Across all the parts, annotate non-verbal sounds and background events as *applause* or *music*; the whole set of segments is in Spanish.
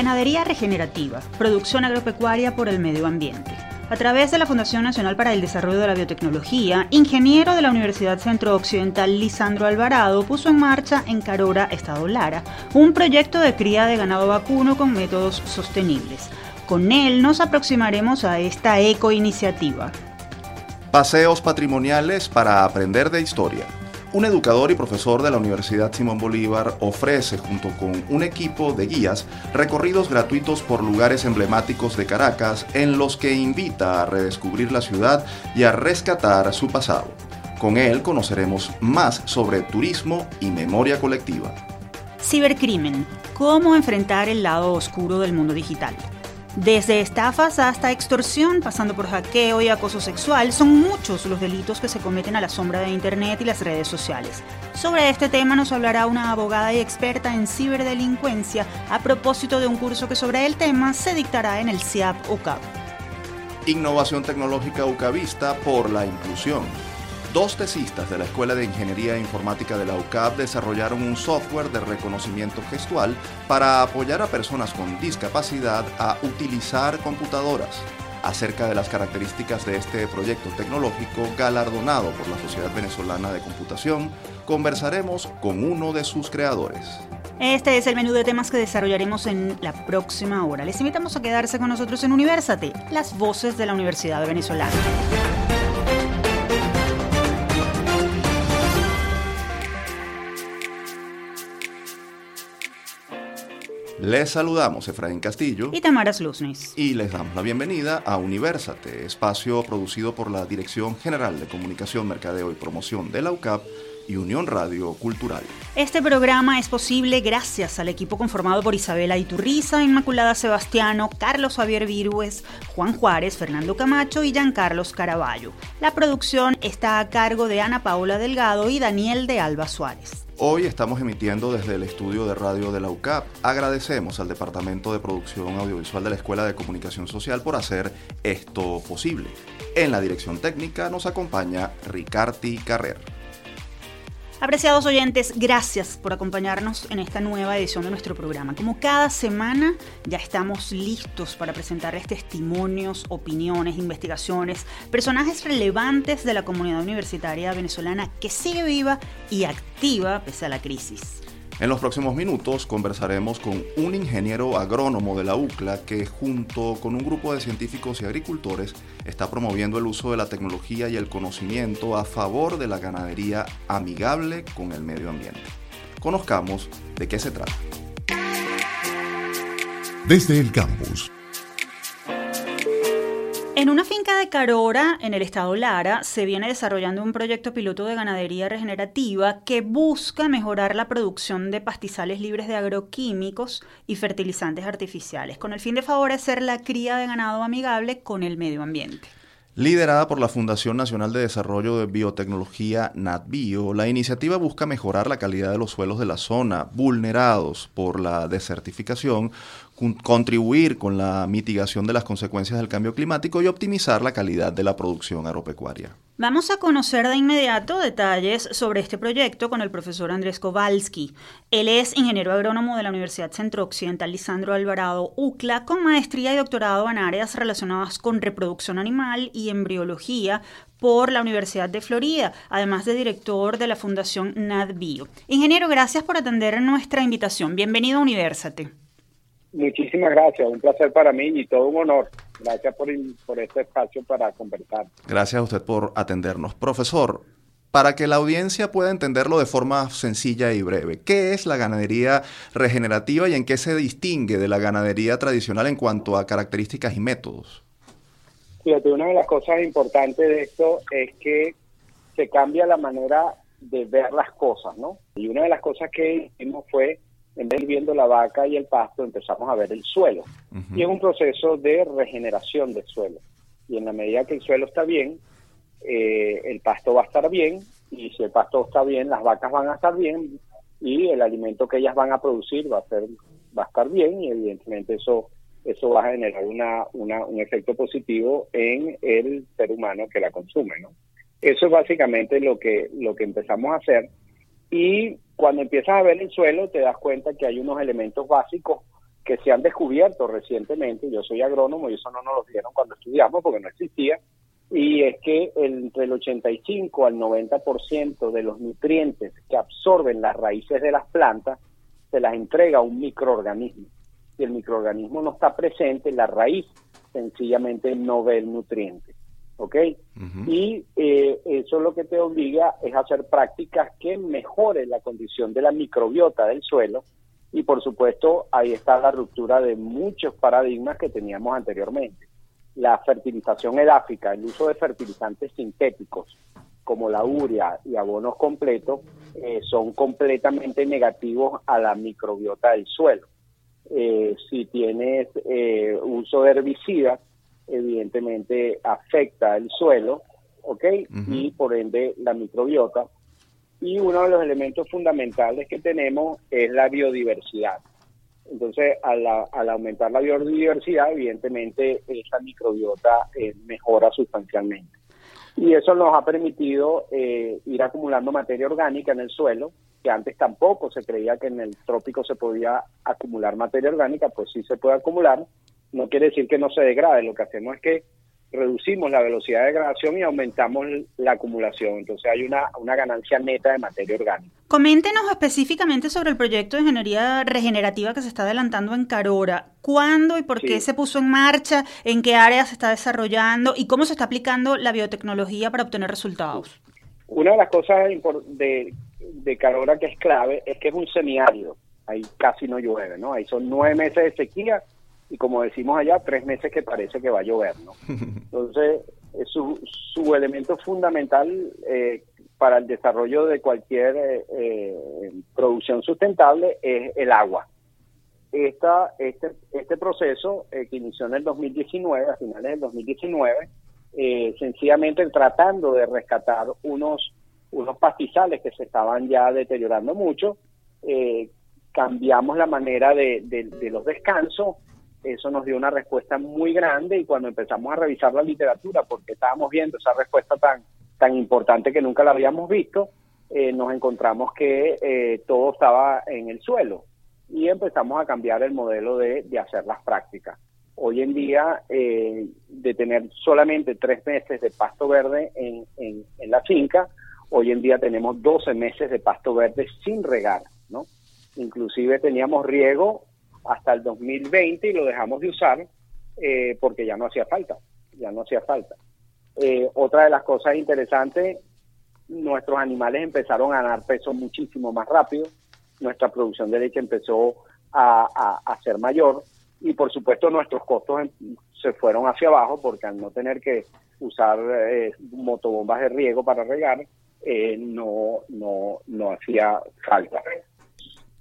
Ganadería regenerativa, producción agropecuaria por el medio ambiente. A través de la Fundación Nacional para el Desarrollo de la Biotecnología, ingeniero de la Universidad Centro Occidental Lisandro Alvarado puso en marcha en Carora, Estado Lara, un proyecto de cría de ganado vacuno con métodos sostenibles. Con él nos aproximaremos a esta eco-iniciativa. Paseos patrimoniales para aprender de historia. Un educador y profesor de la Universidad Simón Bolívar ofrece, junto con un equipo de guías, recorridos gratuitos por lugares emblemáticos de Caracas en los que invita a redescubrir la ciudad y a rescatar su pasado. Con él conoceremos más sobre turismo y memoria colectiva. Cibercrimen. Cómo enfrentar el lado oscuro del mundo digital. Desde estafas hasta extorsión, pasando por hackeo y acoso sexual, son muchos los delitos que se cometen a la sombra de Internet y las redes sociales. Sobre este tema nos hablará una abogada y experta en ciberdelincuencia a propósito de un curso que sobre el tema se dictará en el CIAP UCAP. Innovación tecnológica UCAVista por la inclusión. Dos tesistas de la Escuela de Ingeniería Informática de la UCAP desarrollaron un software de reconocimiento gestual para apoyar a personas con discapacidad a utilizar computadoras. Acerca de las características de este proyecto tecnológico galardonado por la Sociedad Venezolana de Computación, conversaremos con uno de sus creadores. Este es el menú de temas que desarrollaremos en la próxima hora. Les invitamos a quedarse con nosotros en Universate, las voces de la Universidad Venezolana. Les saludamos Efraín Castillo y Tamara Sluznis. Y les damos la bienvenida a Universate, espacio producido por la Dirección General de Comunicación, Mercadeo y Promoción de la UCAP y Unión Radio Cultural. Este programa es posible gracias al equipo conformado por Isabela Iturriza, Inmaculada Sebastiano, Carlos Javier Virues, Juan Juárez, Fernando Camacho y Giancarlos Caraballo. La producción está a cargo de Ana Paula Delgado y Daniel de Alba Suárez. Hoy estamos emitiendo desde el estudio de radio de la UCAP. Agradecemos al Departamento de Producción Audiovisual de la Escuela de Comunicación Social por hacer esto posible. En la dirección técnica nos acompaña Ricardi Carrer. Apreciados oyentes, gracias por acompañarnos en esta nueva edición de nuestro programa. Como cada semana, ya estamos listos para presentarles testimonios, opiniones, investigaciones, personajes relevantes de la comunidad universitaria venezolana que sigue viva y activa pese a la crisis. En los próximos minutos conversaremos con un ingeniero agrónomo de la UCLA que junto con un grupo de científicos y agricultores está promoviendo el uso de la tecnología y el conocimiento a favor de la ganadería amigable con el medio ambiente. Conozcamos de qué se trata. Desde el campus en una finca Carora, en el estado Lara, se viene desarrollando un proyecto piloto de ganadería regenerativa que busca mejorar la producción de pastizales libres de agroquímicos y fertilizantes artificiales, con el fin de favorecer la cría de ganado amigable con el medio ambiente. Liderada por la Fundación Nacional de Desarrollo de Biotecnología NatBio, la iniciativa busca mejorar la calidad de los suelos de la zona vulnerados por la desertificación contribuir con la mitigación de las consecuencias del cambio climático y optimizar la calidad de la producción agropecuaria. Vamos a conocer de inmediato detalles sobre este proyecto con el profesor Andrés Kowalski. Él es ingeniero agrónomo de la Universidad Centro Occidental Lisandro Alvarado UCLA con maestría y doctorado en áreas relacionadas con reproducción animal y embriología por la Universidad de Florida, además de director de la Fundación NatBio. Ingeniero, gracias por atender nuestra invitación. Bienvenido a Universate. Muchísimas gracias, un placer para mí y todo un honor. Gracias por, por este espacio para conversar. Gracias a usted por atendernos. Profesor, para que la audiencia pueda entenderlo de forma sencilla y breve, ¿qué es la ganadería regenerativa y en qué se distingue de la ganadería tradicional en cuanto a características y métodos? Fíjate, una de las cosas importantes de esto es que se cambia la manera de ver las cosas, ¿no? Y una de las cosas que hicimos fue en vez de viendo la vaca y el pasto, empezamos a ver el suelo. Y es un proceso de regeneración del suelo. Y en la medida que el suelo está bien, eh, el pasto va a estar bien, y si el pasto está bien, las vacas van a estar bien, y el alimento que ellas van a producir va a ser va a estar bien, y evidentemente eso eso va a generar una, una, un efecto positivo en el ser humano que la consume, ¿no? Eso es básicamente lo que, lo que empezamos a hacer y cuando empiezas a ver el suelo te das cuenta que hay unos elementos básicos que se han descubierto recientemente, yo soy agrónomo y eso no nos lo dieron cuando estudiamos porque no existía, y es que entre el 85 al 90% de los nutrientes que absorben las raíces de las plantas se las entrega un microorganismo. Si el microorganismo no está presente, la raíz sencillamente no ve el nutriente. ¿Ok? Y eh, eso lo que te obliga es hacer prácticas que mejoren la condición de la microbiota del suelo. Y por supuesto, ahí está la ruptura de muchos paradigmas que teníamos anteriormente la fertilización edáfica, el uso de fertilizantes sintéticos como la urea y abonos completos eh, son completamente negativos a la microbiota del suelo. Eh, si tienes eh, uso de herbicidas, evidentemente afecta el suelo, ¿ok? Y por ende la microbiota. Y uno de los elementos fundamentales que tenemos es la biodiversidad. Entonces, al, aumentar la biodiversidad, evidentemente esa microbiota eh, mejora sustancialmente. Y eso nos ha permitido eh, ir acumulando materia orgánica en el suelo, que antes tampoco se creía que en el trópico se podía acumular materia orgánica, pues sí se puede acumular. No quiere decir que no se degrade, lo que hacemos es que reducimos la velocidad de degradación y aumentamos la acumulación. Entonces hay una, una ganancia neta de materia orgánica. Coméntenos específicamente sobre el proyecto de ingeniería regenerativa que se está adelantando en Carora. ¿Cuándo y por qué se puso en marcha? ¿En qué áreas se está desarrollando? ¿Y cómo se está aplicando la biotecnología para obtener resultados? Una de las cosas de, de Carora que es clave es que es un semiárido. Ahí casi no llueve, ¿no? Ahí son nueve meses de sequía y como decimos allá, tres meses que parece que va a llover, ¿no? *laughs* Entonces, su, su elemento fundamental eh, para el desarrollo de cualquier eh, eh, producción sustentable es el agua. Esta, este, este proceso que inició en el 2019, a finales del 2019, sencillamente tratando de rescatar unos, unos pastizales que se estaban ya deteriorando mucho, cambiamos la manera de, de los descansos, eso nos dio una respuesta muy grande y cuando empezamos a revisar la literatura, porque estábamos viendo esa respuesta tan, tan importante que nunca la habíamos visto, eh, nos encontramos que eh, todo estaba en el suelo y empezamos a cambiar el modelo de, hacer las prácticas. Hoy en día, eh, de tener solamente tres meses de pasto verde en, en, en, la finca, hoy en día tenemos 12 meses de pasto verde sin regar, ¿no? Inclusive teníamos riego hasta el 2020 y lo dejamos de usar eh, porque ya no hacía falta, ya no hacía falta. Eh, otra de las cosas interesantes, nuestros animales empezaron a ganar peso muchísimo más rápido, nuestra producción de leche empezó a, a, ser mayor y por supuesto nuestros costos em, se fueron hacia abajo porque al no tener que usar eh, motobombas de riego para regar, no, no, no hacía falta.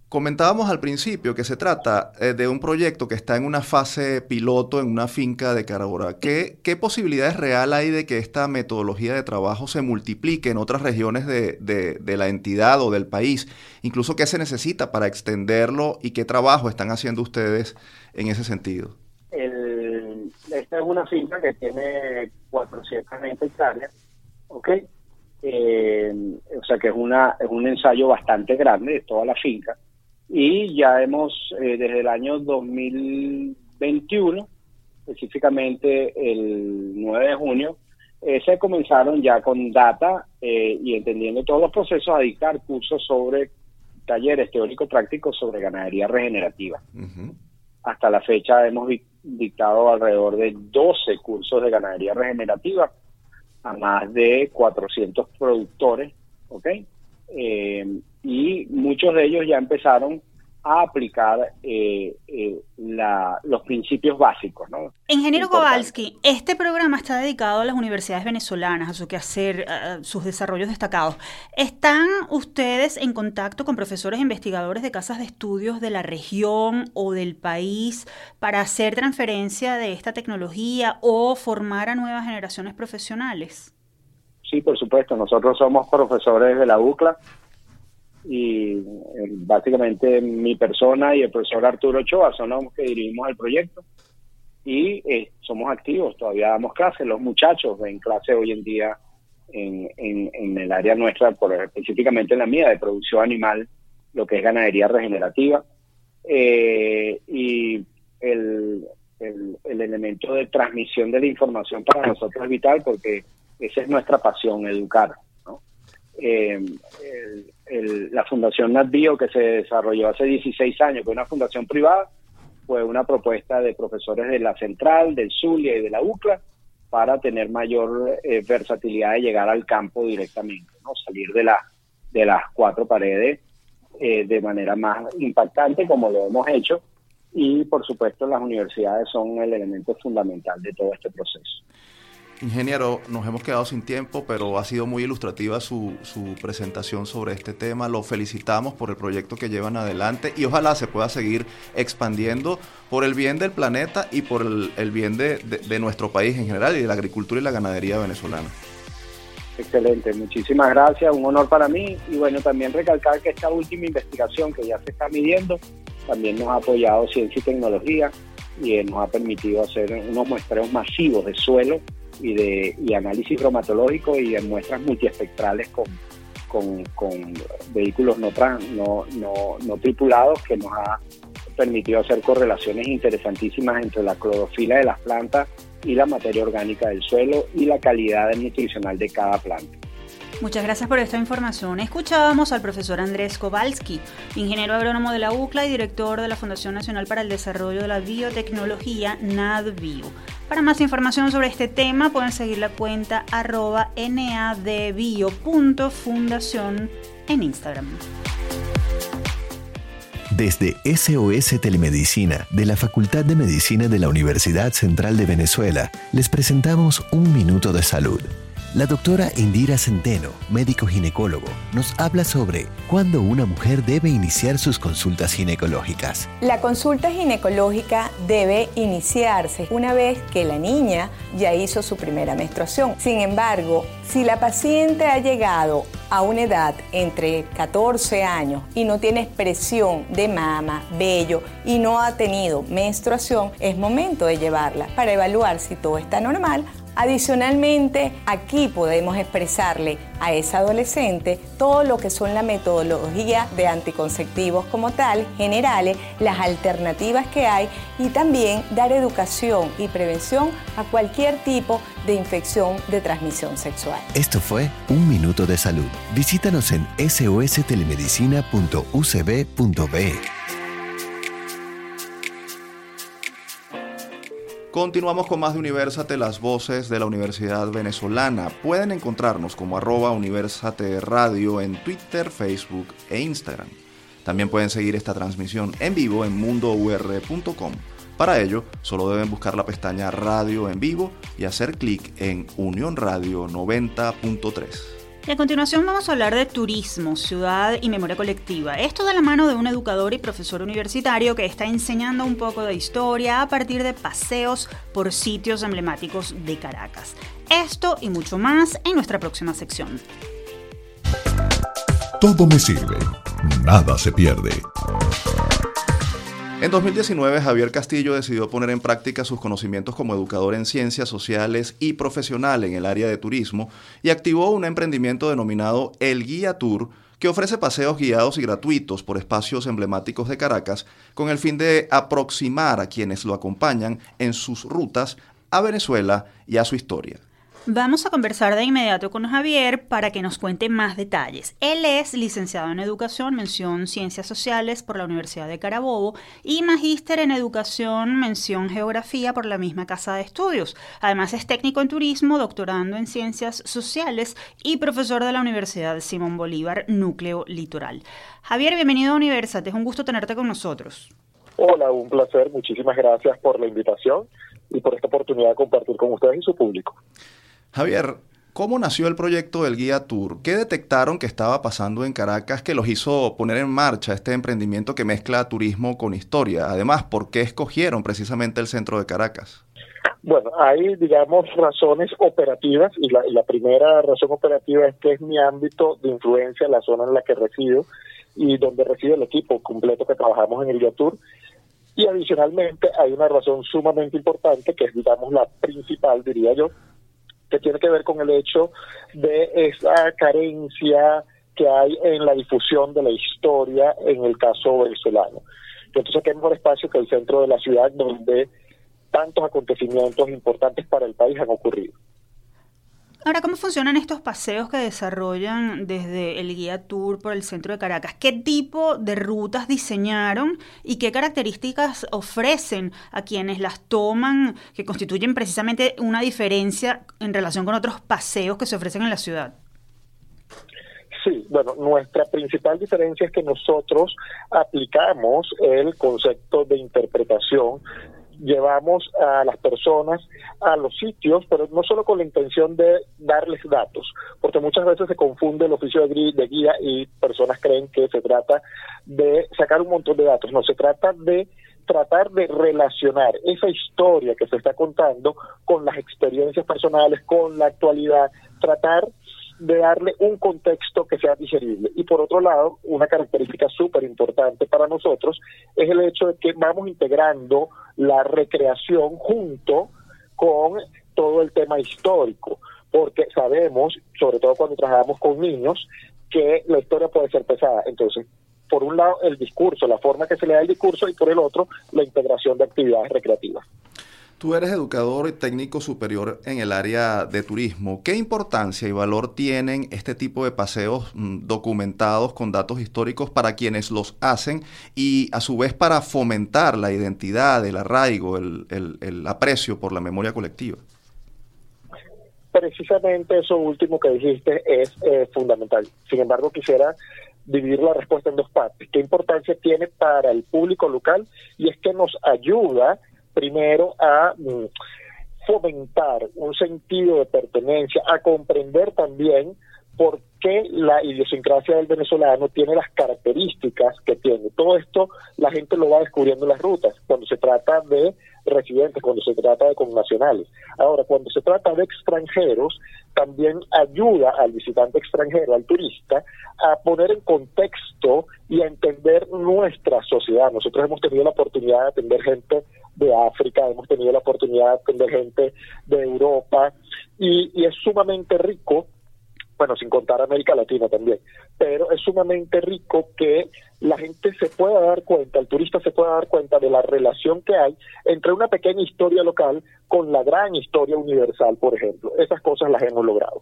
Comentábamos al principio que se trata eh, de un proyecto que está en una fase piloto en una finca de Carabora. ¿Qué, ¿Qué, posibilidades real hay de que esta metodología de trabajo se multiplique en otras regiones de, de, la entidad o del país? Incluso, ¿qué se necesita para extenderlo y qué trabajo están haciendo ustedes en ese sentido? esta es una finca que tiene 420 hectáreas, ¿ok? Eh, o sea que es, una, es un ensayo bastante grande de toda la finca y ya hemos, eh, desde el año 2021, específicamente el 9 de junio, eh, se comenzaron ya con data eh, y entendiendo todos los procesos a dictar cursos sobre talleres teóricos prácticos sobre ganadería regenerativa. Hasta la fecha hemos dictado alrededor de 12 cursos de ganadería regenerativa a más de 400 productores, ¿ok? Eh, y muchos de ellos ya empezaron a aplicar eh, eh, los principios básicos. ¿no? Ingeniero Kowalski, este programa está dedicado a las universidades venezolanas, a su quehacer, a sus desarrollos destacados. ¿Están ustedes en contacto con profesores e investigadores de casas de estudios de la región o del país para hacer transferencia de esta tecnología o formar a nuevas generaciones profesionales? Sí, por supuesto. Nosotros somos profesores de la UCLA y eh, básicamente mi persona y el profesor Arturo Ochoa son los que dirigimos el proyecto y eh, somos activos, todavía damos clases, los muchachos ven clase hoy en día en, en, el área nuestra, específicamente en la mía, de producción animal, lo que es ganadería regenerativa. eh, y el, el, elemento de transmisión de la información para nosotros es vital porque esa es nuestra pasión, educar. Eh, la Fundación NatBio, que se desarrolló hace 16 años, que es una fundación privada, fue una propuesta de profesores de la Central, del Zulia y de la UCLA para tener mayor eh, versatilidad de llegar al campo directamente, ¿no? salir de, la, de las cuatro paredes eh, de manera más impactante, como lo hemos hecho, y por supuesto las universidades son el elemento fundamental de todo este proceso. Ingeniero, nos hemos quedado sin tiempo, pero ha sido muy ilustrativa su, su, presentación sobre este tema. Lo felicitamos por el proyecto que llevan adelante y ojalá se pueda seguir expandiendo por el bien del planeta y por el, el bien de, de, nuestro país en general y de la agricultura y la ganadería venezolana. Excelente, muchísimas gracias, un honor para mí y bueno, también recalcar que esta última investigación que ya se está midiendo también nos ha apoyado ciencia y tecnología y nos ha permitido hacer unos muestreos masivos de suelo y de y análisis cromatológico y de muestras multiespectrales con, con, vehículos no, no, no, no tripulados que nos ha permitido hacer correlaciones interesantísimas entre la clorofila de las plantas y la materia orgánica del suelo y la calidad nutricional de cada planta. Muchas gracias por esta información. Escuchábamos al profesor Andrés Kowalski, ingeniero agrónomo de la UCLA y director de la Fundación Nacional para el Desarrollo de la Biotecnología, NADBio. Para más información sobre este tema pueden seguir la cuenta arroba nadbio.fundación en Instagram. Desde SOS Telemedicina de la Facultad de Medicina de la Universidad Central de Venezuela, les presentamos Un Minuto de Salud la doctora Indira Centeno, médico ginecólogo, nos habla sobre cuándo una mujer debe iniciar sus consultas ginecológicas. La consulta ginecológica debe iniciarse una vez que la niña ya hizo su primera menstruación. Sin embargo, si la paciente ha llegado a una edad entre 14 años y no tiene expresión de mama, vello y no ha tenido menstruación, es momento de llevarla para evaluar si todo está normal Adicionalmente, aquí podemos expresarle a esa adolescente todo lo que son la metodología de anticonceptivos como tal, generales, las alternativas que hay y también dar educación y prevención a cualquier tipo de infección de transmisión sexual. Esto fue Un Minuto de Salud. Visítanos en sostelemedicina.ucb.be. Continuamos con más de Universate, las voces de la Universidad Venezolana. Pueden encontrarnos como arroba Universate Radio en Twitter, Facebook e Instagram. También pueden seguir esta transmisión en vivo en mundour.com. Para ello, solo deben buscar la pestaña Radio en vivo y hacer clic en Unión Radio 90.3. Y a continuación vamos a hablar de turismo, ciudad y memoria colectiva. Esto de la mano de un educador y profesor universitario que está enseñando un poco de historia a partir de paseos por sitios emblemáticos de Caracas. Esto y mucho más en nuestra próxima sección. Todo me sirve, nada se pierde. En 2019, Javier Castillo decidió poner en práctica sus conocimientos como educador en ciencias sociales y profesional en el área de turismo y activó un emprendimiento denominado El Guía Tour, que ofrece paseos guiados y gratuitos por espacios emblemáticos de Caracas con el fin de aproximar a quienes lo acompañan en sus rutas a Venezuela y a su historia. Vamos a conversar de inmediato con Javier para que nos cuente más detalles. Él es licenciado en Educación, mención Ciencias Sociales por la Universidad de Carabobo y magíster en Educación, mención Geografía por la misma Casa de Estudios. Además es técnico en Turismo, doctorando en Ciencias Sociales y profesor de la Universidad Simón Bolívar, Núcleo Litoral. Javier, bienvenido a Universate, es un gusto tenerte con nosotros. Hola, un placer, muchísimas gracias por la invitación y por esta oportunidad de compartir con ustedes y su público. Javier, ¿cómo nació el proyecto del Guía Tour? ¿Qué detectaron que estaba pasando en Caracas que los hizo poner en marcha este emprendimiento que mezcla turismo con historia? Además, ¿por qué escogieron precisamente el centro de Caracas? Bueno, hay, digamos, razones operativas y la, la, primera razón operativa es que es mi ámbito de influencia, la zona en la que resido y donde reside el equipo completo que trabajamos en el Guía Tour. Y adicionalmente hay una razón sumamente importante, que es, digamos, la principal, diría yo, que tiene que ver con el hecho de esa carencia que hay en la difusión de la historia en el caso venezolano. Entonces, ¿qué mejor espacio que el centro de la ciudad donde tantos acontecimientos importantes para el país han ocurrido? Ahora, ¿cómo funcionan estos paseos que desarrollan desde el guía tour por el centro de Caracas? ¿Qué tipo de rutas diseñaron y qué características ofrecen a quienes las toman que constituyen precisamente una diferencia en relación con otros paseos que se ofrecen en la ciudad? Sí, bueno, nuestra principal diferencia es que nosotros aplicamos el concepto de interpretación llevamos a las personas a los sitios, pero no solo con la intención de darles datos, porque muchas veces se confunde el oficio de guía y personas creen que se trata de sacar un montón de datos, no, se trata de tratar de relacionar esa historia que se está contando con las experiencias personales, con la actualidad, tratar de darle un contexto que sea digerible. Y por otro lado, una característica súper importante para nosotros es el hecho de que vamos integrando la recreación junto con todo el tema histórico, porque sabemos, sobre todo cuando trabajamos con niños, que la historia puede ser pesada. Entonces, por un lado, el discurso, la forma que se le da el discurso, y por el otro, la integración de actividades recreativas. Tú eres educador y técnico superior en el área de turismo. ¿Qué importancia y valor tienen este tipo de paseos mm, documentados con datos históricos para quienes los hacen y a su vez para fomentar la identidad, el arraigo, el, aprecio por la memoria colectiva? Precisamente eso último que dijiste es eh, fundamental. Sin embargo, quisiera dividir la respuesta en dos partes. ¿Qué importancia tiene para el público local? Y es que nos ayuda primero a mm, fomentar un sentido de pertenencia, a comprender también por qué la idiosincrasia del venezolano tiene las características que tiene. Todo esto la gente lo va descubriendo en las rutas, cuando se trata de residentes, cuando se trata de connacionales. Ahora, cuando se trata de extranjeros, también ayuda al visitante extranjero, al turista, a poner en contexto y a entender nuestra sociedad. Nosotros hemos tenido la oportunidad de atender gente de África, hemos tenido la oportunidad de atender gente de Europa y, y es sumamente rico bueno, sin contar América Latina también, pero es sumamente rico que la gente se pueda dar cuenta, el turista se pueda dar cuenta de la relación que hay entre una pequeña historia local con la gran historia universal, por ejemplo. Esas cosas las hemos logrado.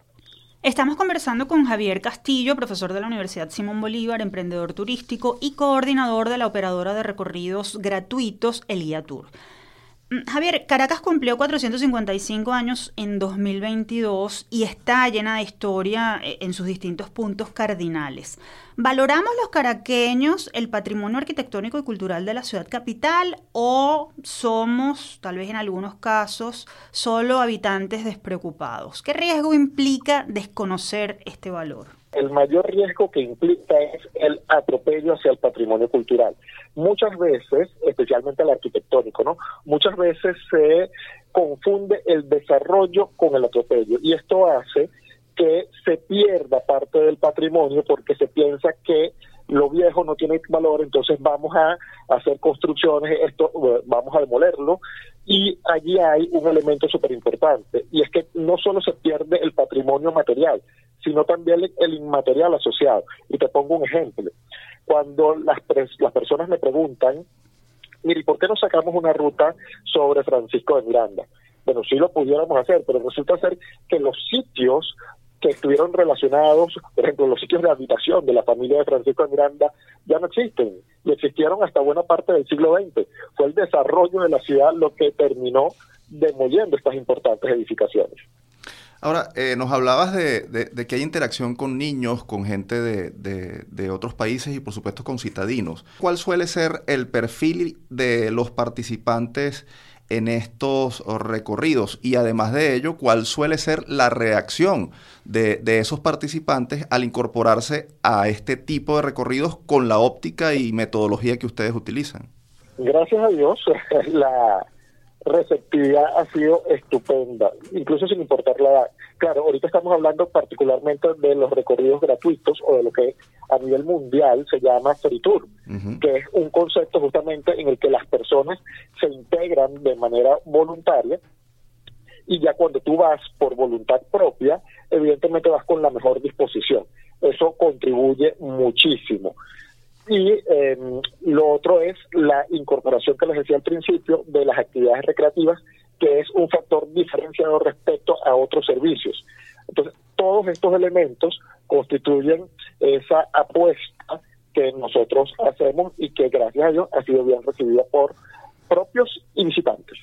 Estamos conversando con Javier Castillo, profesor de la Universidad Simón Bolívar, emprendedor turístico y coordinador de la operadora de recorridos gratuitos Elia Tour. Javier, Caracas cumplió 455 años en 2022 y está llena de historia eh, en sus distintos puntos cardinales. ¿Valoramos los caraqueños el patrimonio arquitectónico y cultural de la ciudad capital o somos, tal vez en algunos casos, solo habitantes despreocupados? ¿Qué riesgo implica desconocer este valor? El mayor riesgo que implica es el atropello hacia el patrimonio cultural. Muchas veces, especialmente el arquitectónico, ¿no? Muchas veces se confunde el desarrollo con el atropello y esto hace que se pierda parte del patrimonio porque se piensa que lo viejo no tiene valor, entonces vamos a hacer construcciones, esto vamos a demolerlo y allí hay un elemento súper importante y es que no solo se pierde el patrimonio material, sino también el inmaterial asociado. Y te pongo un ejemplo. Cuando las, las personas me preguntan, mire, ¿por qué no sacamos una ruta sobre Francisco de Miranda? Bueno, sí lo pudiéramos hacer, pero resulta ser que los sitios que estuvieron relacionados, por ejemplo, los sitios de habitación de la familia de Francisco de Miranda ya no existen y existieron hasta buena parte del siglo XX. Fue el desarrollo de la ciudad lo que terminó demoliendo estas importantes edificaciones. Ahora, eh, nos hablabas de, que hay interacción con niños, con gente de, otros países y por supuesto con citadinos. ¿Cuál suele ser el perfil de los participantes en estos recorridos? Y además de ello, ¿cuál suele ser la reacción de, esos participantes al incorporarse a este tipo de recorridos con la óptica y metodología que ustedes utilizan? Gracias a Dios, *laughs* la receptividad ha sido estupenda, incluso sin importar la edad. Claro, ahorita estamos hablando particularmente de los recorridos gratuitos o de lo que a nivel mundial se llama Free Tour, que es un concepto justamente en el que las personas se integran de manera voluntaria y ya cuando tú vas por voluntad propia, evidentemente vas con la mejor disposición. Eso contribuye muchísimo. Y em, lo otro es la incorporación que les decía al principio de las actividades recreativas, que es un factor diferenciado respecto a otros servicios. Entonces, todos estos elementos constituyen esa apuesta que nosotros hacemos y que gracias a Dios ha sido bien recibida por propios y visitantes.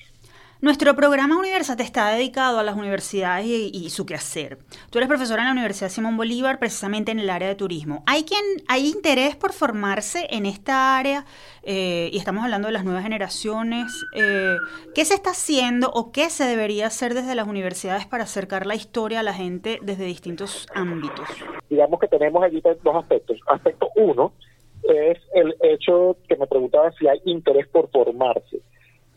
Nuestro programa Universate está dedicado a las universidades y, su quehacer. Tú eres profesora en la Universidad Simón Bolívar, precisamente en el área de turismo. ¿Hay, quien, hay interés por formarse en esta área? Eh, y estamos hablando de las nuevas generaciones. Eh, ¿Qué se está haciendo o qué se debería hacer desde las universidades para acercar la historia a la gente desde distintos ámbitos? Digamos que tenemos allí dos aspectos. Aspecto uno es el hecho que me preguntaba si hay interés por formarse.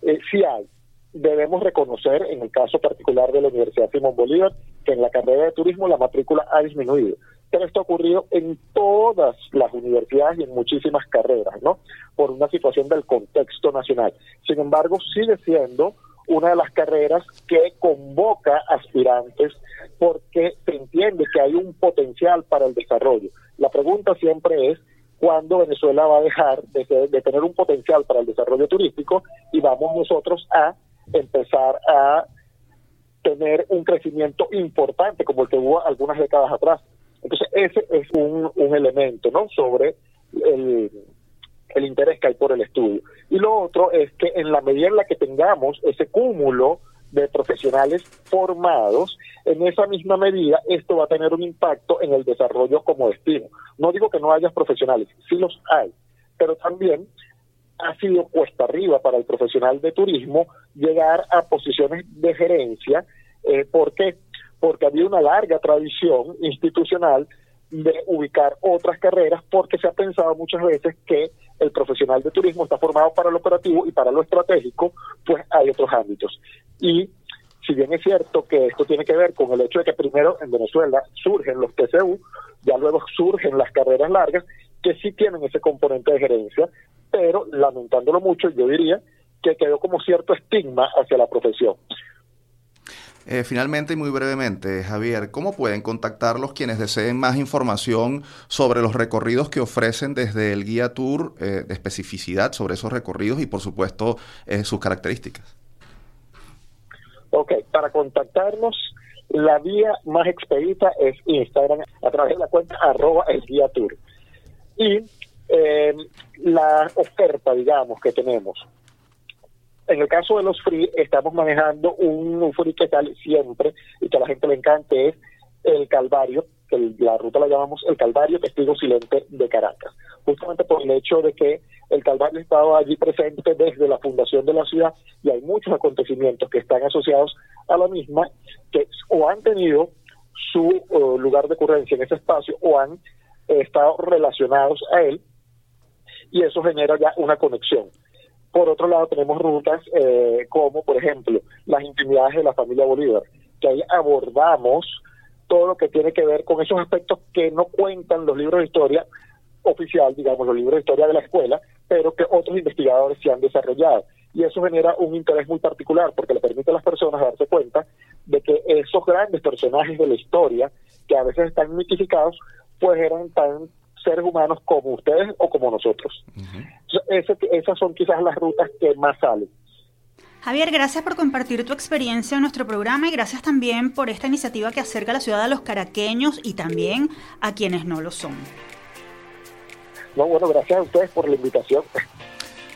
Eh, sí hay debemos reconocer, en el caso particular de la Universidad Simón Bolívar, que en la carrera de turismo la matrícula ha disminuido. Pero esto ha ocurrido en todas las universidades y en muchísimas carreras, ¿no? Por una situación del contexto nacional. Sin embargo, sigue siendo una de las carreras que convoca aspirantes porque se entiende que hay un potencial para el desarrollo. La pregunta siempre es, ¿cuándo Venezuela va a dejar de, de tener un potencial para el desarrollo turístico y vamos nosotros a empezar a tener un crecimiento importante como el que hubo algunas décadas atrás. Entonces, ese es un, un elemento, ¿no? Sobre el, el interés que hay por el estudio. Y lo otro es que en la medida en la que tengamos ese cúmulo de profesionales formados, en esa misma medida esto va a tener un impacto en el desarrollo como destino. No digo que no haya profesionales, sí los hay, pero también ha sido cuesta arriba para el profesional de turismo llegar a posiciones de gerencia. Eh, ¿Por qué? Porque había una larga tradición institucional de ubicar otras carreras porque se ha pensado muchas veces que el profesional de turismo está formado para lo operativo y para lo estratégico, pues hay otros ámbitos. Y si bien es cierto que esto tiene que ver con el hecho de que primero en Venezuela surgen los TCU, ya luego surgen las carreras largas, que sí tienen ese componente de gerencia, pero lamentándolo mucho, yo diría que quedó como cierto estigma hacia la profesión. Eh, finalmente y muy brevemente, Javier, ¿cómo pueden contactarlos quienes deseen más información sobre los recorridos que ofrecen desde el guía tour, eh, de especificidad sobre esos recorridos y por supuesto eh, sus características? Ok, para contactarnos, la vía más expedita es Instagram a través de la cuenta arroba el guía tour. Y eh, la oferta, digamos, que tenemos. En el caso de los free, estamos manejando un, free que sale siempre y que a la gente le encante, es el Calvario, que la ruta la llamamos el Calvario Testigo Silente de Caracas, justamente por el hecho de que el Calvario ha estado allí presente desde la fundación de la ciudad y hay muchos acontecimientos que están asociados a la misma que o han tenido su eh, lugar de ocurrencia en ese espacio o han estado relacionados a él y eso genera ya una conexión. Por otro lado, tenemos rutas eh, como, por ejemplo, las intimidades de la familia Bolívar, que ahí abordamos todo lo que tiene que ver con esos aspectos que no cuentan los libros de historia oficial, digamos, los libros de historia de la escuela, pero que otros investigadores se han desarrollado. Y eso genera un interés muy particular porque le permite a las personas darse cuenta de que esos grandes personajes de la historia, que a veces están mitificados, pues eran tan seres humanos como ustedes o como nosotros. esas son quizás las rutas que más salen. Javier, gracias por compartir tu experiencia en nuestro programa y gracias también por esta iniciativa que acerca la ciudad a los caraqueños y también a quienes no lo son. No, bueno, gracias a ustedes por la invitación.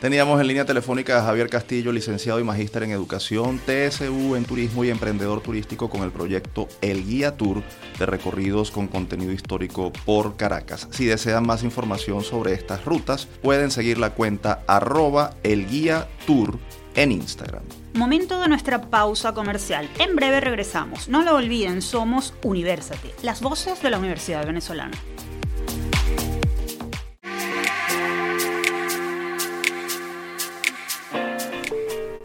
Teníamos en línea telefónica a Javier Castillo, licenciado y magíster en educación, TSU en turismo y emprendedor turístico con el proyecto El Guía Tour de recorridos con contenido histórico por Caracas. Si desean más información sobre estas rutas, pueden seguir la cuenta arroba el guía tour en Instagram. Momento de nuestra pausa comercial. En breve regresamos. No lo olviden, somos Universate, las voces de la Universidad Venezolana.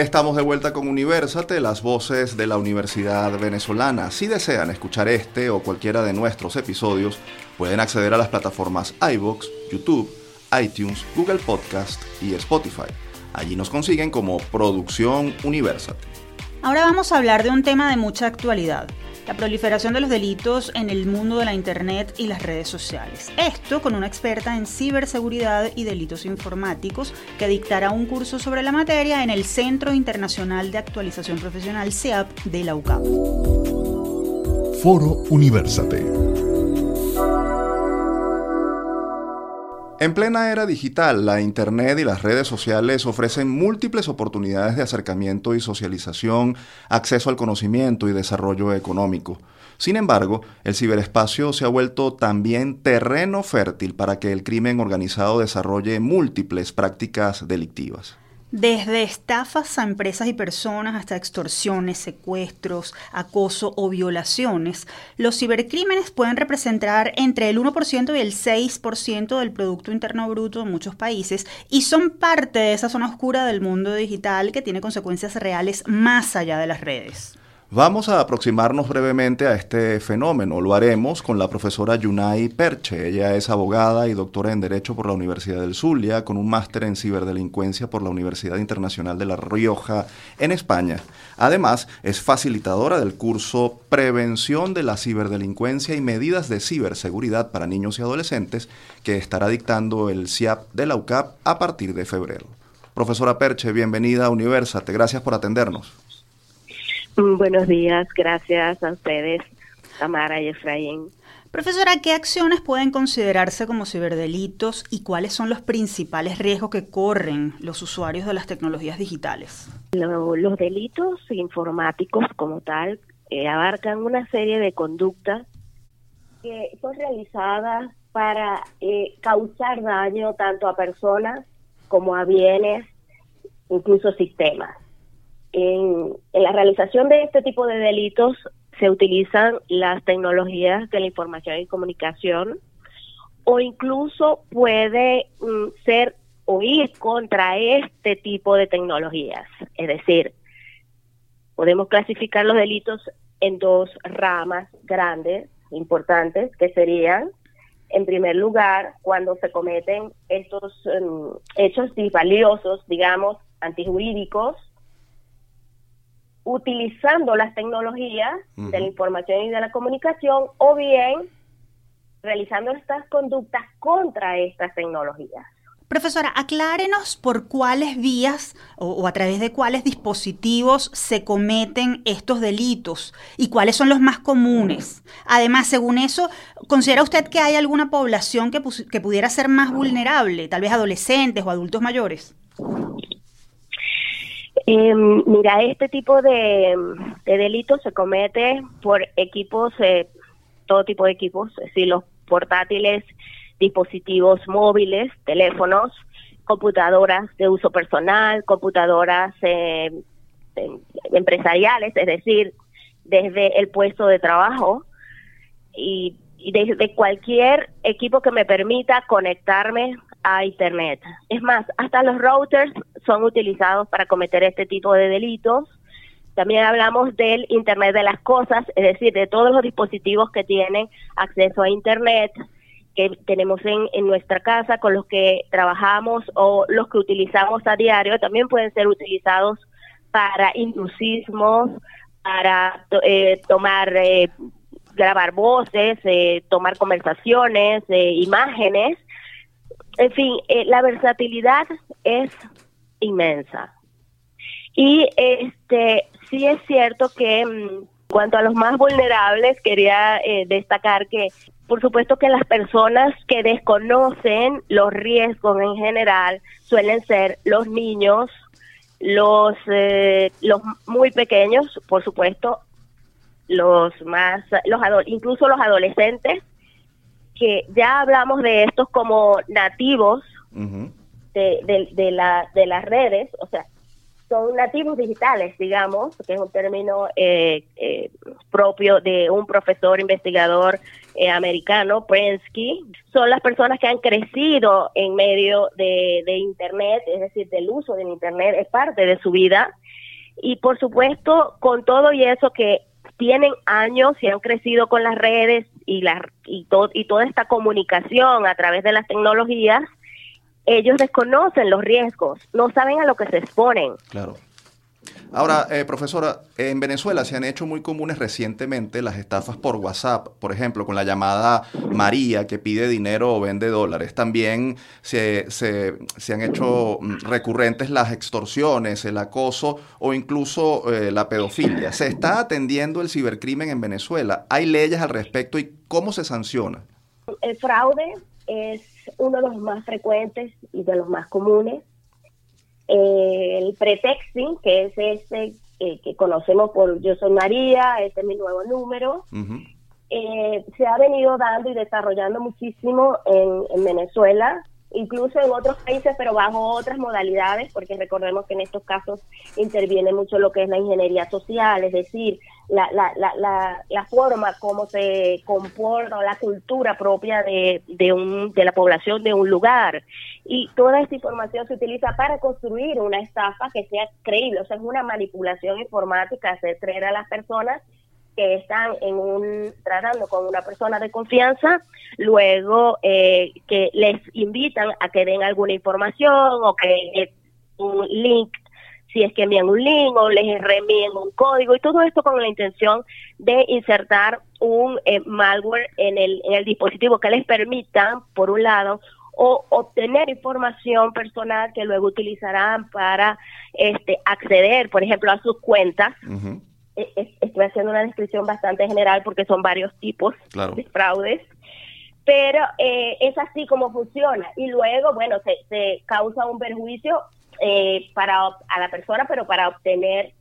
Estamos de vuelta con Universate, las voces de la Universidad Venezolana. Si desean escuchar este o cualquiera de nuestros episodios, pueden acceder a las plataformas iVoox, YouTube, iTunes, Google Podcast y Spotify. Allí nos consiguen como Producción Universate. Ahora vamos a hablar de un tema de mucha actualidad, la proliferación de los delitos en el mundo de la Internet y las redes sociales. Esto con una experta en ciberseguridad y delitos informáticos que dictará un curso sobre la materia en el Centro Internacional de Actualización Profesional CEAP de la UCAP. Foro Universate. En plena era digital, la Internet y las redes sociales ofrecen múltiples oportunidades de acercamiento y socialización, acceso al conocimiento y desarrollo económico. Sin embargo, el ciberespacio se ha vuelto también terreno fértil para que el crimen organizado desarrolle múltiples prácticas delictivas. Desde estafas a empresas y personas hasta extorsiones, secuestros, acoso o violaciones, los cibercrímenes pueden representar entre el 1% y el 6% del Producto Interno Bruto en muchos países y son parte de esa zona oscura del mundo digital que tiene consecuencias reales más allá de las redes. Vamos a aproximarnos brevemente a este fenómeno. Lo haremos con la profesora Yunai Perche. Ella es abogada y doctora en Derecho por la Universidad del Zulia, con un máster en ciberdelincuencia por la Universidad Internacional de La Rioja, en España. Además, es facilitadora del curso Prevención de la Ciberdelincuencia y Medidas de Ciberseguridad para Niños y Adolescentes, que estará dictando el CIAP de la UCAP a partir de febrero. Profesora Perche, bienvenida a Universate. Gracias por atendernos. Mm, buenos días, gracias a ustedes, Tamara y Efraín. Profesora, ¿qué acciones pueden considerarse como ciberdelitos y cuáles son los principales riesgos que corren los usuarios de las tecnologías digitales? los delitos informáticos como tal eh, abarcan una serie de conductas que son realizadas para eh, causar daño tanto a personas como a bienes, incluso sistemas. En, la realización de este tipo de delitos se utilizan las tecnologías de la información y comunicación o incluso puede mm, ser o ir contra este tipo de tecnologías. Es decir, podemos clasificar los delitos en dos ramas grandes, importantes, que serían, en primer lugar, cuando se cometen estos mm, hechos disvaliosos, digamos, antijurídicos, utilizando las tecnologías de la información y de la comunicación o bien realizando estas conductas contra estas tecnologías. Profesora, aclárenos por cuáles vías o, a través de cuáles dispositivos se cometen estos delitos y cuáles son los más comunes. Además, según eso, ¿considera usted que hay alguna población que, que pudiera ser más vulnerable, tal vez adolescentes o adultos mayores? Eh, mira, este tipo de, delitos se comete por equipos, eh, todo tipo de equipos, es decir, los portátiles, dispositivos móviles, teléfonos, computadoras de uso personal, computadoras eh, empresariales, es decir, desde el puesto de trabajo y, y desde cualquier equipo que me permita conectarme a Internet. Es más, hasta los routers son utilizados para cometer este tipo de delitos. También hablamos del Internet de las cosas, es decir, de todos los dispositivos que tienen acceso a Internet, que tenemos en, nuestra casa, con los que trabajamos o los que utilizamos a diario, también pueden ser utilizados para intrusismos, para eh, tomar, eh, grabar voces, eh, tomar conversaciones, imágenes en fin, eh, la versatilidad es inmensa. Y este sí es cierto que en mm, cuanto a los más vulnerables, quería eh, destacar que por supuesto que las personas que desconocen los riesgos en general suelen ser los niños, los, eh, los muy pequeños, por supuesto, los más, los incluso los adolescentes que ya hablamos de estos como nativos de, la, de las redes, o sea, son nativos digitales, digamos, que es un término eh, eh, propio de un profesor investigador eh, americano, Prensky. Son las personas que han crecido en medio de, de Internet, es decir, del uso del Internet, es parte de su vida. Y por supuesto, con todo y eso que tienen años y han crecido con las redes y, la, y, y toda esta comunicación a través de las tecnologías, ellos desconocen los riesgos, no saben a lo que se exponen. Claro. Ahora, eh, profesora, en Venezuela se han hecho muy comunes recientemente las estafas por WhatsApp, por ejemplo, con la llamada María que pide dinero o vende dólares. También se, han hecho mm, recurrentes las extorsiones, el acoso o incluso eh, la pedofilia. ¿Se está atendiendo el cibercrimen en Venezuela? ¿Hay leyes al respecto y cómo se sanciona? El fraude es uno de los más frecuentes y de los más comunes. El pretexting, que es ese eh, que conocemos por Yo soy María, este es mi nuevo número, eh, se ha venido dando y desarrollando muchísimo en, en Venezuela incluso en otros países, pero bajo otras modalidades, porque recordemos que en estos casos interviene mucho lo que es la ingeniería social, es decir, la, la, la, la, forma como se comporta la cultura propia de, de, un, de la población de un lugar. Y toda esta información se utiliza para construir una estafa que sea creíble, o sea, es una manipulación informática, hacer creer a las personas que están en un tratando con una persona de confianza, luego eh, que les invitan a que den alguna información o que un link, si es que envían un link o les remien un código y todo esto con la intención de insertar un eh, malware en el, en el dispositivo que les permita, por un lado, o obtener información personal que luego utilizarán para este acceder, por ejemplo, a sus cuentas. E, estoy haciendo una descripción bastante general porque son varios tipos de fraudes, pero eh, es así como funciona. Y luego, bueno, se, causa un perjuicio eh, para a la persona, pero para obtener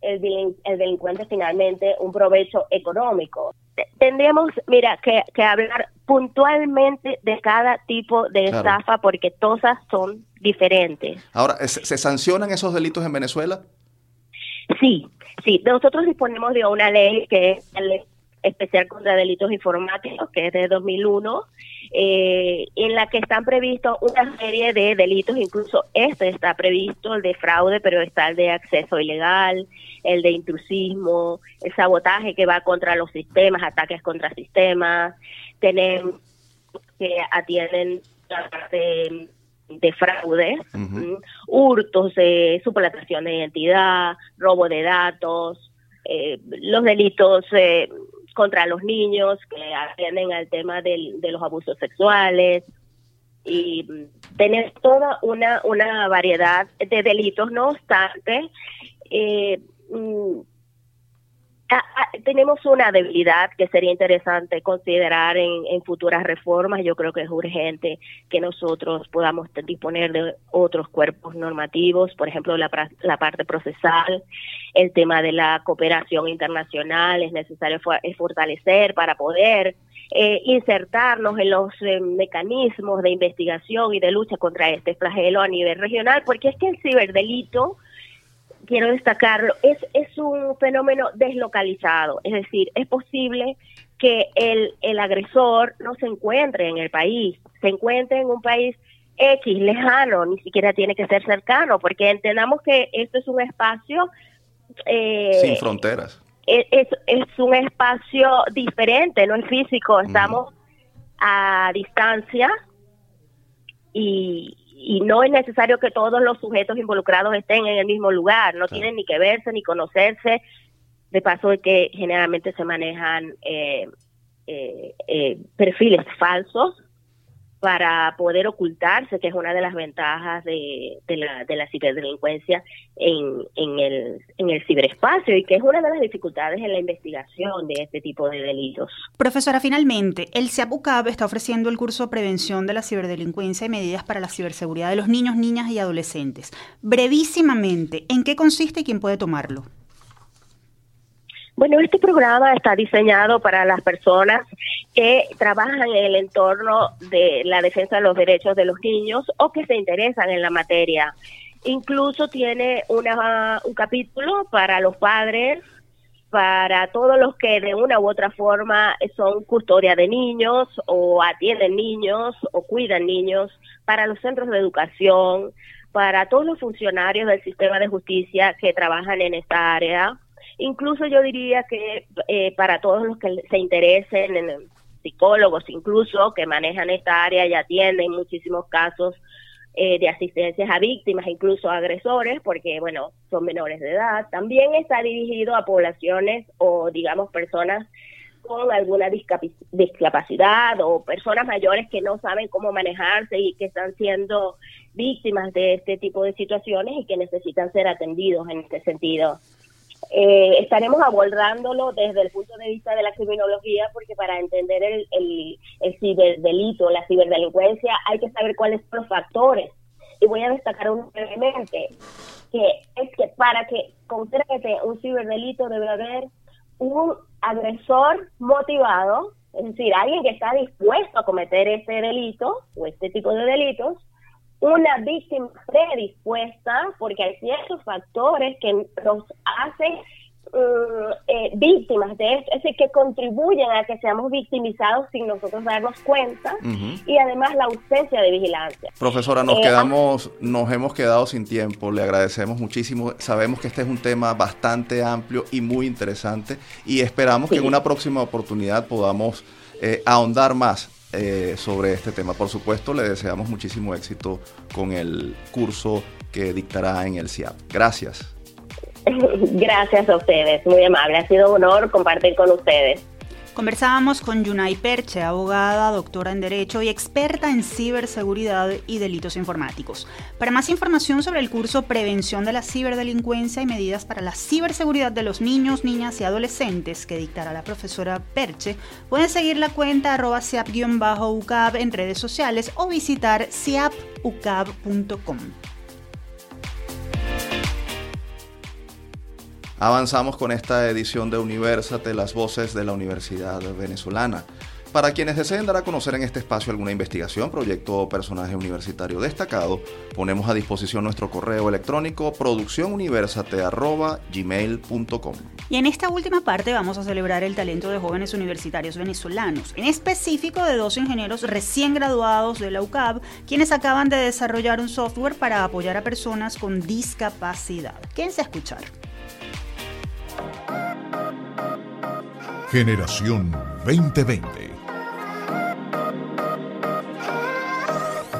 el, el delincuente finalmente un provecho económico. Tendríamos, mira, que, que hablar puntualmente de cada tipo de estafa porque todas son diferentes. Ahora, ¿se sancionan esos delitos en Venezuela? Sí, sí. Nosotros disponemos de una ley que es la ley especial contra delitos informáticos, que es de 2001, eh, en la que están previstos una serie de delitos, incluso este está previsto, el de fraude, pero está el de acceso ilegal, el de intrusismo, el sabotaje que va contra los sistemas, ataques contra sistemas, tenemos que atienden la parte de fraude, hurtos, de suplantación de identidad, robo de datos, eh, los delitos eh, contra los niños que atienden al tema del, de los abusos sexuales y tener toda una, una variedad de delitos. No obstante, eh, mm, tenemos una debilidad que sería interesante considerar en, futuras reformas. Yo creo que es urgente que nosotros podamos disponer de otros cuerpos normativos, por ejemplo, la, parte procesal, el tema de la cooperación internacional es necesario fortalecer para poder eh, insertarnos en los eh, mecanismos de investigación y de lucha contra este flagelo a nivel regional, porque es que el ciberdelito quiero destacarlo, es, es un fenómeno deslocalizado, es decir, es posible que el, el agresor no se encuentre en el país, se encuentre en un país X, lejano, ni siquiera tiene que ser cercano, porque entendamos que esto es un espacio... Eh, Sin fronteras. Es, es, un espacio diferente, no es físico, estamos a distancia y, y no es necesario que todos los sujetos involucrados estén en el mismo lugar, no tienen ni que verse ni conocerse, de paso de que generalmente se manejan eh, eh, eh perfiles falsos para poder ocultarse, que es una de las ventajas de, la, de la ciberdelincuencia en, el, en ciberespacio y que es una de las dificultades en la investigación de este tipo de delitos. Profesora, finalmente, el CEAPUCAB está ofreciendo el curso prevención de la ciberdelincuencia y medidas para la ciberseguridad de los niños, niñas y adolescentes. Brevísimamente, ¿en qué consiste y quién puede tomarlo? Bueno, este programa está diseñado para las personas que trabajan en el entorno de la defensa de los derechos de los niños o que se interesan en la materia. Incluso tiene una, un capítulo para los padres, para todos los que de una u otra forma son custodia de niños o atienden niños o cuidan niños, para los centros de educación, para todos los funcionarios del sistema de justicia que trabajan en esta área Incluso yo diría que eh, para todos los que se interesen en psicólogos incluso que manejan esta área y atienden muchísimos casos eh, de asistencias a víctimas, incluso a agresores, porque, bueno, son menores de edad. También está dirigido a poblaciones o, digamos, personas con alguna discapacidad o personas mayores que no saben cómo manejarse y que están siendo víctimas de este tipo de situaciones y que necesitan ser atendidos en este sentido. Eh, estaremos abordándolo desde el punto de vista de la criminología porque para entender el, el, el ciberdelito, la ciberdelincuencia, hay que saber cuáles son los factores. Y voy a destacar un brevemente, que es que para que concrete un ciberdelito debe haber un agresor motivado, es decir, alguien que está dispuesto a cometer ese delito o este tipo de delitos, una víctima predispuesta, porque hay ciertos factores que nos hacen mm, eh, víctimas de esto, es decir, que contribuyen a que seamos victimizados sin nosotros darnos cuenta, y además la ausencia de vigilancia. Profesora, nos eh, quedamos, nos hemos quedado sin tiempo, le agradecemos muchísimo, sabemos que este es un tema bastante amplio y muy interesante, y esperamos que en una próxima oportunidad podamos eh, ahondar más eh, sobre este tema. Por supuesto, le deseamos muchísimo éxito con el curso que dictará en el CIAP. Gracias. *laughs* Gracias a ustedes, muy amable. Ha sido un honor compartir con ustedes. Conversábamos con Yunay Perche, abogada, doctora en Derecho y experta en ciberseguridad y delitos informáticos. Para más información sobre el curso Prevención de la Ciberdelincuencia y Medidas para la Ciberseguridad de los Niños, Niñas y Adolescentes que dictará la profesora Perche, pueden seguir la cuenta arroba ucab en redes sociales o visitar siapucab.com. Avanzamos con esta edición de Universate, las voces de la Universidad Venezolana. Para quienes deseen dar a conocer en este espacio alguna investigación, proyecto o personaje universitario destacado, ponemos a disposición nuestro correo electrónico producciónuniversate.gmail.com. Y en esta última parte vamos a celebrar el talento de jóvenes universitarios venezolanos, en específico de dos ingenieros recién graduados de la UCAB, quienes acaban de desarrollar un software para apoyar a personas con discapacidad. Quédense a escuchar. Generación 2020.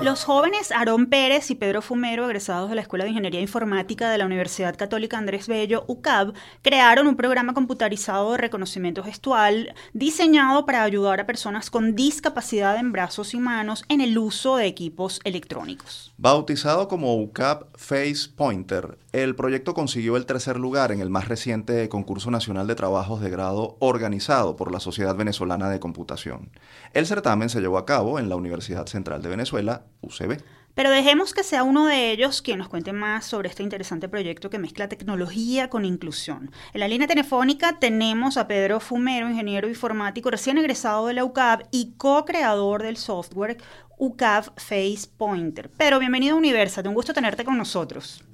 Los jóvenes Aarón Pérez y Pedro Fumero, egresados de la Escuela de Ingeniería Informática de la Universidad Católica Andrés Bello, UCAB, crearon un programa computarizado de reconocimiento gestual diseñado para ayudar a personas con discapacidad en brazos y manos en el uso de equipos electrónicos. Bautizado como UCAB Face Pointer, el proyecto consiguió el tercer lugar en el más reciente concurso nacional de trabajos de grado organizado por la Sociedad Venezolana de Computación. El certamen se llevó a cabo en la Universidad Central de Venezuela UCB. Pero dejemos que sea uno de ellos quien nos cuente más sobre este interesante proyecto que mezcla tecnología con inclusión. En la línea telefónica tenemos a Pedro Fumero, ingeniero informático recién egresado de la UCAB y co-creador del software UCAB Face Pointer. Pero bienvenido a Universate, un gusto tenerte con nosotros.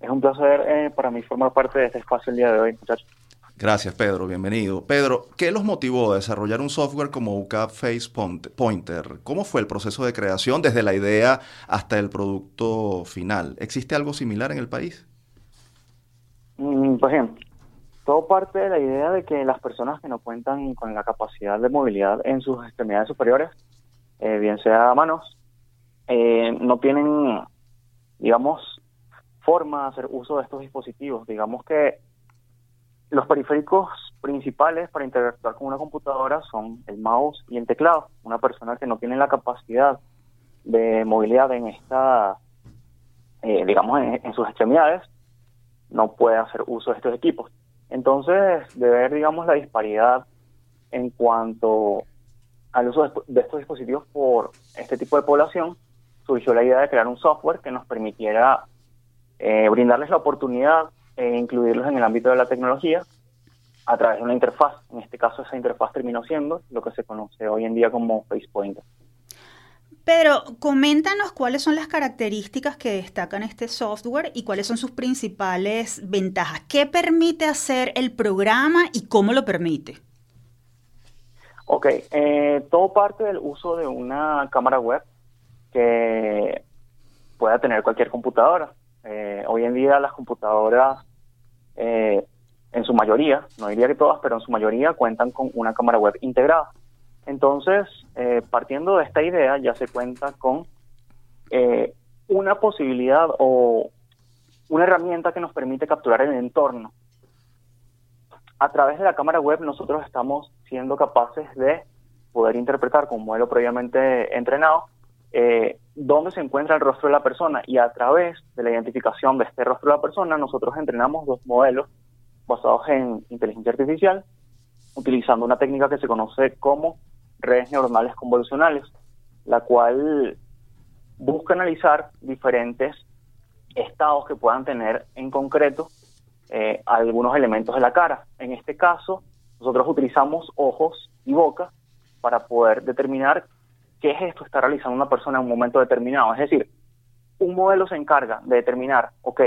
Es un placer eh, para mí formar parte de este espacio el día de hoy, muchachos. Gracias, Pedro. Bienvenido. Pedro, ¿qué los motivó a desarrollar un software como UCAP Face Pointer? ¿Cómo fue el proceso de creación desde la idea hasta el producto final? ¿Existe algo similar en el país? Mm, pues bien, todo parte de la idea de que las personas que no cuentan con la capacidad de movilidad en sus extremidades superiores, eh, bien sea manos, eh, no tienen, digamos, forma de hacer uso de estos dispositivos. Digamos que los periféricos principales para interactuar con una computadora son el mouse y el teclado. Una persona que no tiene la capacidad de movilidad en esta, eh, digamos, en, sus extremidades, no puede hacer uso de estos equipos. Entonces, de ver, digamos, la disparidad en cuanto al uso de, estos dispositivos por este tipo de población, surgió la idea de crear un software que nos permitiera eh, brindarles la oportunidad e incluirlos en el ámbito de la tecnología a través de una interfaz. En este caso, esa interfaz terminó siendo lo que se conoce hoy en día como FacePoint. Pero coméntanos cuáles son las características que destacan este software y cuáles son sus principales ventajas. ¿Qué permite hacer el programa y cómo lo permite? Ok, eh, todo parte del uso de una cámara web que pueda tener cualquier computadora. Eh, hoy en día las computadoras, eh, en su mayoría, no diría que todas, pero en su mayoría cuentan con una cámara web integrada. Entonces, eh, partiendo de esta idea, ya se cuenta con eh, una posibilidad o una herramienta que nos permite capturar el entorno. A través de la cámara web nosotros estamos siendo capaces de poder interpretar con un modelo previamente entrenado eh, dónde se encuentra el rostro de la persona y a través de la identificación de este rostro de la persona nosotros entrenamos dos modelos basados en inteligencia artificial utilizando una técnica que se conoce como redes neuronales convolucionales, la cual busca analizar diferentes estados que puedan tener en concreto eh, algunos elementos de la cara. En este caso, nosotros utilizamos ojos y boca para poder determinar qué gesto está realizando una persona en un momento determinado. Es decir, un modelo se encarga de determinar, ok,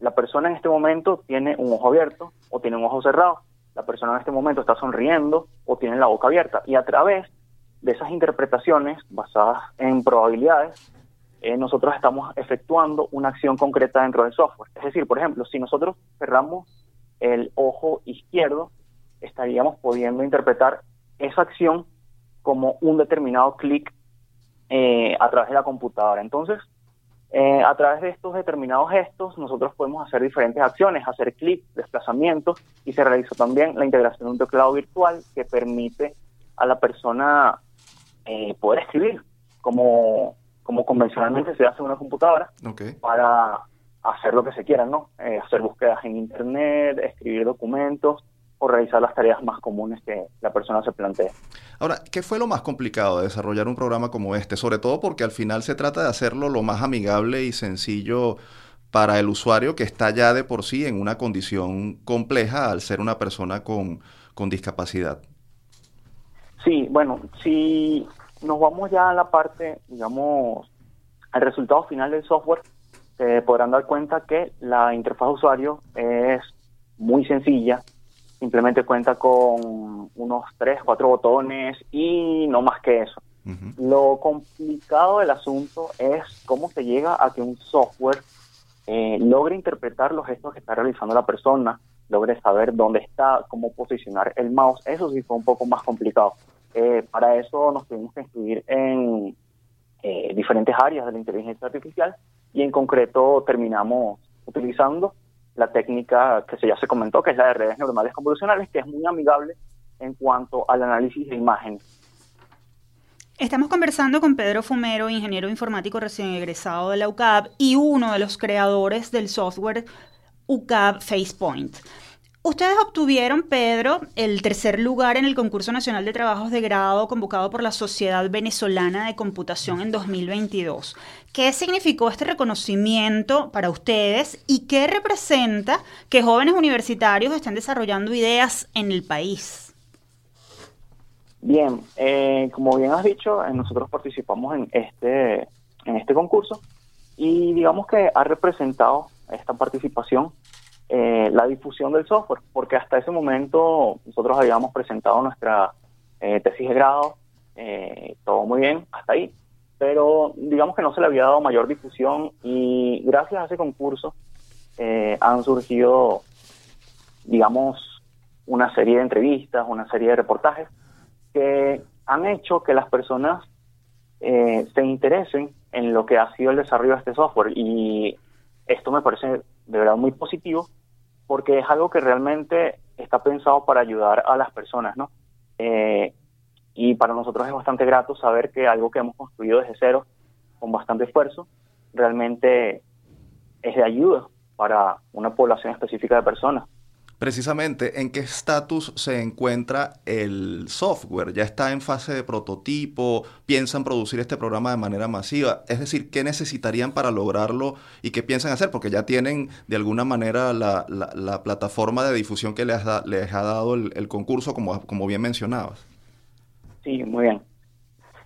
la persona en este momento tiene un ojo abierto o tiene un ojo cerrado, la persona en este momento está sonriendo o tiene la boca abierta. Y a través de esas interpretaciones basadas en probabilidades, eh, nosotros estamos efectuando una acción concreta dentro del software. Es decir, por ejemplo, si nosotros cerramos el ojo izquierdo, estaríamos pudiendo interpretar esa acción como un determinado clic eh, a través de la computadora. Entonces, eh, a través de estos determinados gestos, nosotros podemos hacer diferentes acciones, hacer clic, desplazamientos, y se realizó también la integración de un teclado virtual que permite a la persona poder escribir como como convencionalmente se hace en una computadora, para hacer lo que se quiera, ¿no? Eh, hacer búsquedas en Internet, escribir documentos o realizar las tareas más comunes que la persona se plantea. Ahora, ¿qué fue lo más complicado de desarrollar un programa como este? Sobre todo porque al final se trata de hacerlo lo más amigable y sencillo para el usuario que está ya de por sí en una condición compleja al ser una persona con, con discapacidad. Sí, bueno, si nos vamos ya a la parte, digamos, al resultado final del software, se podrán dar cuenta que la interfaz de usuario es muy sencilla, simplemente cuenta con unos 3, 4 botones y no más que eso. Lo complicado del asunto es cómo se llega a que un software eh, logre interpretar los gestos que está realizando la persona, logre saber dónde está, cómo posicionar el mouse. Eso sí fue un poco más complicado. Eh, para eso nos tuvimos que inscribir en eh, diferentes áreas de la inteligencia artificial y en concreto terminamos utilizando la técnica que ya se comentó, que es la de redes neuronales convolucionales, que es muy amigable en cuanto al análisis de imágenes. Estamos conversando con Pedro Fumero, ingeniero informático recién egresado de la UCAP y uno de los creadores del software UCAP FacePoint. Ustedes obtuvieron, Pedro, el tercer lugar en el concurso nacional de trabajos de grado convocado por la Sociedad Venezolana de Computación en 2022. ¿Qué significó este reconocimiento para ustedes y qué representa que jóvenes universitarios estén desarrollando ideas en el país? Bien, eh, como bien has dicho, eh, nosotros participamos en este, en este concurso y digamos que ha representado esta participación eh, la difusión del software, porque hasta ese momento nosotros habíamos presentado nuestra eh, tesis de grado, eh, todo muy bien, hasta ahí, pero digamos que no se le había dado mayor difusión y gracias a ese concurso han surgido, digamos, una serie de entrevistas, una serie de reportajes que han hecho que las personas se interesen en lo que ha sido el desarrollo de este software. Y esto me parece de verdad muy positivo porque es algo que realmente está pensado para ayudar a las personas, ¿no? Eh, y para nosotros es bastante grato saber que algo que hemos construido desde cero, con bastante esfuerzo, realmente es de ayuda para una población específica de personas. Precisamente, ¿en qué estatus se encuentra el software? ¿Ya está en fase de prototipo? ¿Piensan producir este programa de manera masiva? Es decir, ¿qué necesitarían para lograrlo y qué piensan hacer? Porque ya tienen de alguna manera la, plataforma de difusión que les, les ha dado el, concurso, como, como bien mencionabas. Sí, muy bien.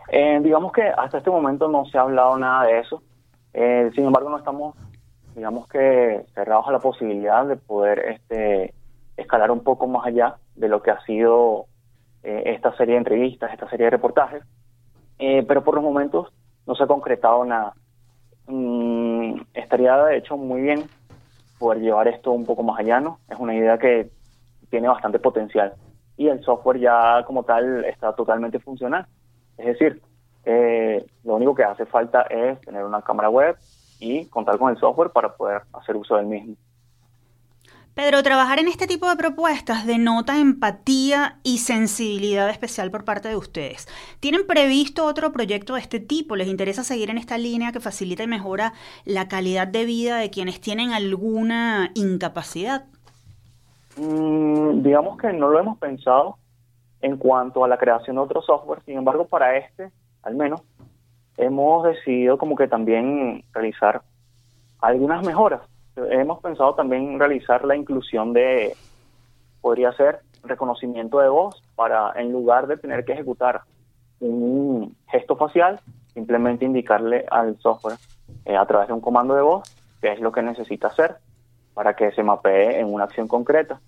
Eh, digamos que hasta este momento no se ha hablado nada de eso. Eh, sin embargo, no estamos, digamos que, cerrados a la posibilidad de poder este, escalar un poco más allá de lo que ha sido eh, esta serie de entrevistas, esta serie de reportajes, eh, pero por los momentos no se ha concretado nada. Mm, estaría de hecho muy bien poder llevar esto un poco más allá, ¿no? Es una idea que tiene bastante potencial y el software ya como tal está totalmente funcional. Es decir, eh, lo único que hace falta es tener una cámara web y contar con el software para poder hacer uso del mismo. Pedro, trabajar en este tipo de propuestas denota empatía y sensibilidad especial por parte de ustedes. ¿Tienen previsto otro proyecto de este tipo? ¿Les interesa seguir en esta línea que facilita y mejora la calidad de vida de quienes tienen alguna incapacidad? Mm, digamos que no lo hemos pensado en cuanto a la creación de otro software, sin embargo, para este, al menos, hemos decidido como que también realizar algunas mejoras hemos pensado también realizar la inclusión de, podría ser, reconocimiento de voz para, en lugar de tener que ejecutar un gesto facial, simplemente indicarle al software eh, a través de un comando de voz qué es lo que necesita hacer para que se mapee en una acción concreta.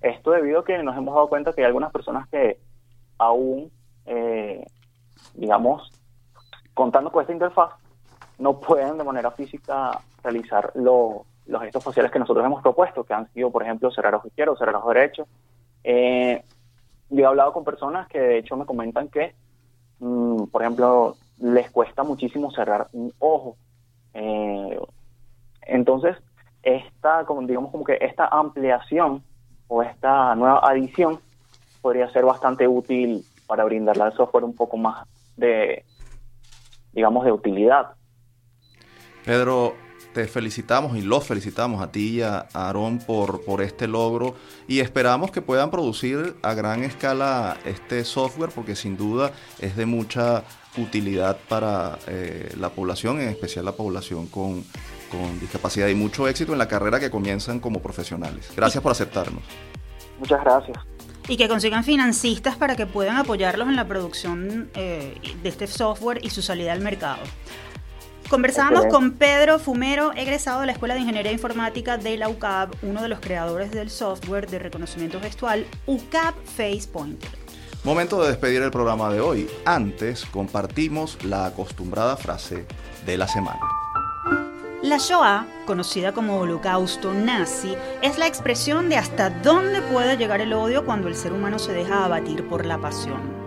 Esto debido a que nos hemos dado cuenta que hay algunas personas que aún, eh, digamos, contando con esta interfaz, no pueden de manera física realizar lo, los gestos faciales que nosotros hemos propuesto, que han sido, por ejemplo, cerrar ojos izquierdos, cerrar ojos derechos. Eh, yo he hablado con personas que de hecho me comentan que, mm, por ejemplo, les cuesta muchísimo cerrar un ojo. Eh, entonces, esta, como, digamos como que esta ampliación o esta nueva adición podría ser bastante útil para brindarle al software un poco más de, digamos, de utilidad. Pedro, te felicitamos y los felicitamos a ti y a Aarón por, por este logro y esperamos que puedan producir a gran escala este software porque sin duda es de mucha utilidad para eh, la población, en especial la población con, con discapacidad y mucho éxito en la carrera que comienzan como profesionales. Gracias por aceptarnos. Muchas gracias y que consigan financistas para que puedan apoyarlos en la producción eh, de este software y su salida al mercado. Conversamos con Pedro Fumero, egresado de la Escuela de Ingeniería Informática de la UCAB, uno de los creadores del software de reconocimiento gestual UCAB Face Pointer. Momento de despedir el programa de hoy. Antes compartimos la acostumbrada frase de la semana. La Shoah, conocida como holocausto nazi, es la expresión de hasta dónde puede llegar el odio cuando el ser humano se deja abatir por la pasión.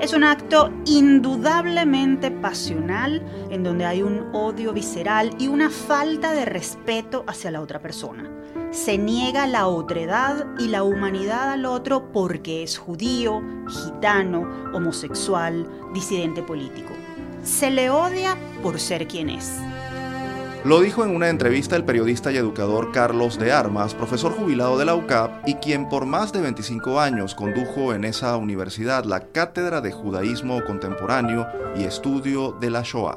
Es un acto indudablemente pasional en donde hay un odio visceral y una falta de respeto hacia la otra persona. Se niega la otredad y la humanidad al otro porque es judío, gitano, homosexual, disidente político. Se le odia por ser quien es. Lo dijo en una entrevista el periodista y educador Carlos de Armas, profesor jubilado de la UCAP y quien por más de 25 años condujo en esa universidad la Cátedra de Judaísmo Contemporáneo y Estudio de la Shoah.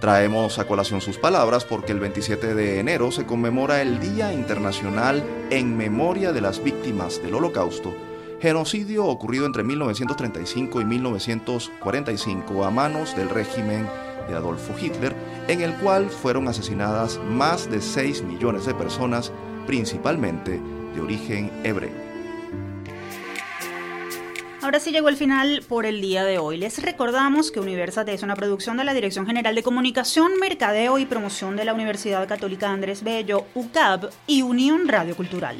Traemos a colación sus palabras porque el 27 de enero se conmemora el Día Internacional en Memoria de las Víctimas del Holocausto, genocidio ocurrido entre 1935 y 1945 a manos del régimen de Adolfo Hitler, en el cual fueron asesinadas más de 6 millones de personas, principalmente de origen hebreo. Ahora sí llegó el final por el día de hoy. Les recordamos que Universate es una producción de la Dirección General de Comunicación, Mercadeo y Promoción de la Universidad Católica Andrés Bello, UCAB y Unión Radio Cultural.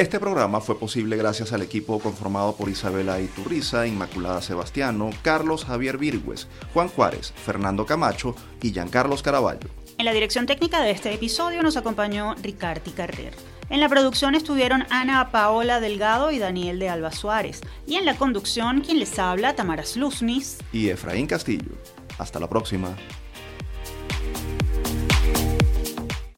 Este programa fue posible gracias al equipo conformado por Isabela Iturriza, Inmaculada Sebastiano, Carlos Javier Virgües, Juan Juárez, Fernando Camacho y Giancarlos Caraballo. En la dirección técnica de este episodio nos acompañó Ricardi Carrer. En la producción estuvieron Ana Paola Delgado y Daniel de Alba Suárez. Y en la conducción, quien les habla, Tamara Slusnis y Efraín Castillo. Hasta la próxima.